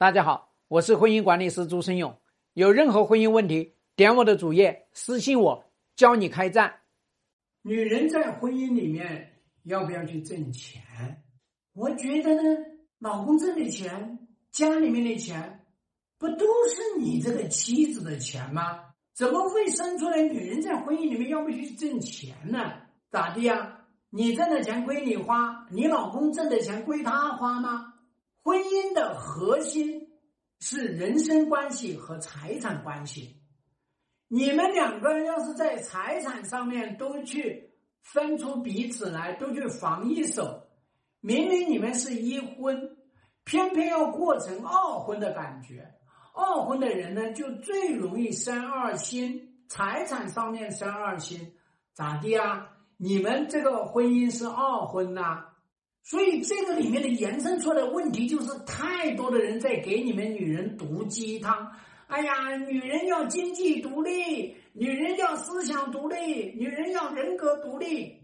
大家好，我是婚姻管理师朱生勇。有任何婚姻问题，点我的主页私信我，教你开战。女人在婚姻里面要不要去挣钱？我觉得呢，老公挣的钱，家里面的钱，不都是你这个妻子的钱吗？怎么会生出来女人在婚姻里面要不去挣钱呢？咋的呀？你挣的钱归你花，你老公挣的钱归他花吗？婚姻的核心是人身关系和财产关系。你们两个人要是在财产上面都去分出彼此来，都去防一手，明明你们是一婚，偏偏要过成二婚的感觉。二婚的人呢，就最容易生二心，财产上面生二心，咋的啊？你们这个婚姻是二婚呐？所以这个里面的延伸出来问题就是，太多的人在给你们女人毒鸡汤。哎呀，女人要经济独立，女人要思想独立，女人要人格独立，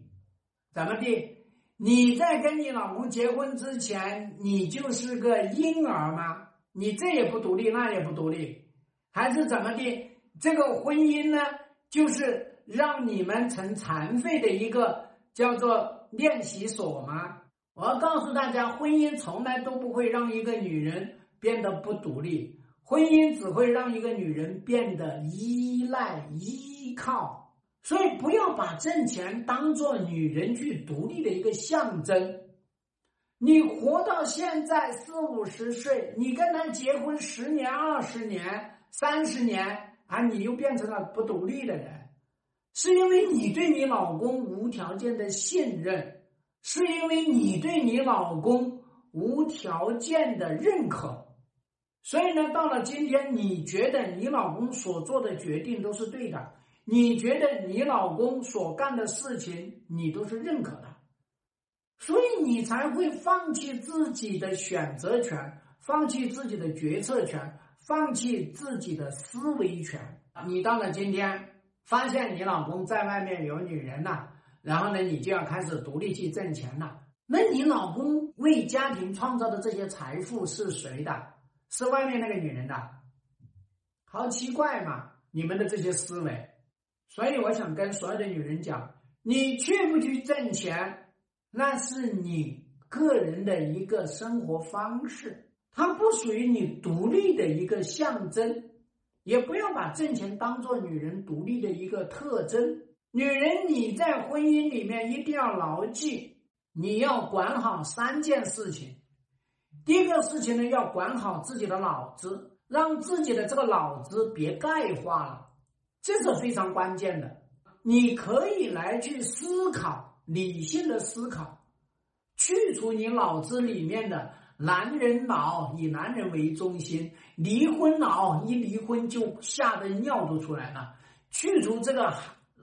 怎么的？你在跟你老公结婚之前，你就是个婴儿吗？你这也不独立，那也不独立，还是怎么的？这个婚姻呢，就是让你们成残废的一个叫做练习所吗？我要告诉大家，婚姻从来都不会让一个女人变得不独立，婚姻只会让一个女人变得依赖、依靠。所以，不要把挣钱当做女人去独立的一个象征。你活到现在四五十岁，你跟他结婚十年、二十年、三十年啊，你又变成了不独立的人，是因为你对你老公无条件的信任。是因为你对你老公无条件的认可，所以呢，到了今天，你觉得你老公所做的决定都是对的，你觉得你老公所干的事情你都是认可的，所以你才会放弃自己的选择权，放弃自己的决策权，放弃自己的思维权。你到了今天，发现你老公在外面有女人了。然后呢，你就要开始独立去挣钱了。那你老公为家庭创造的这些财富是谁的？是外面那个女人的？好奇怪嘛！你们的这些思维。所以我想跟所有的女人讲：你去不去挣钱，那是你个人的一个生活方式，它不属于你独立的一个象征。也不要把挣钱当做女人独立的一个特征。女人，你在婚姻里面一定要牢记，你要管好三件事情。第一个事情呢，要管好自己的脑子，让自己的这个脑子别钙化了，这是非常关键的。你可以来去思考，理性的思考，去除你脑子里面的男人脑，以男人为中心，离婚脑，一离婚就吓得尿都出来了，去除这个。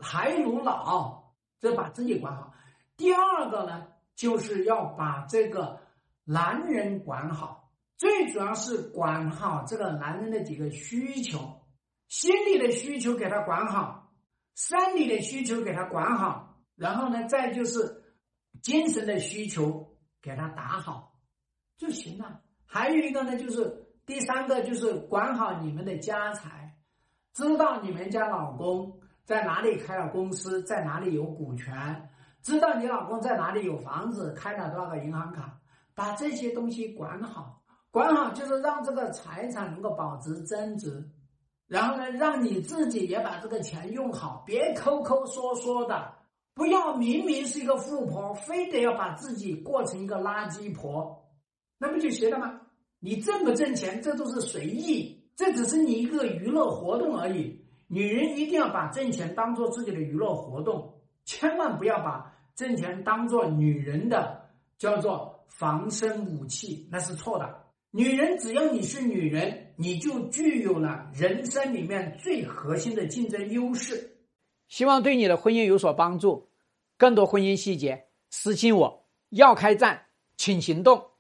还如老，这把自己管好。第二个呢，就是要把这个男人管好，最主要是管好这个男人的几个需求：心理的需求给他管好，生理的需求给他管好，然后呢，再就是精神的需求给他打好就行了。还有一个呢，就是第三个，就是管好你们的家财，知道你们家老公。在哪里开了公司，在哪里有股权，知道你老公在哪里有房子，开了多少个银行卡，把这些东西管好，管好就是让这个财产能够保值增值，然后呢，让你自己也把这个钱用好，别抠抠缩缩的，不要明明是一个富婆，非得要把自己过成一个垃圾婆，那不就行了吗？你挣不挣钱，这都是随意，这只是你一个娱乐活动而已。女人一定要把挣钱当做自己的娱乐活动，千万不要把挣钱当做女人的叫做防身武器，那是错的。女人只要你是女人，你就具有了人生里面最核心的竞争优势。希望对你的婚姻有所帮助。更多婚姻细节，私信我。要开战，请行动。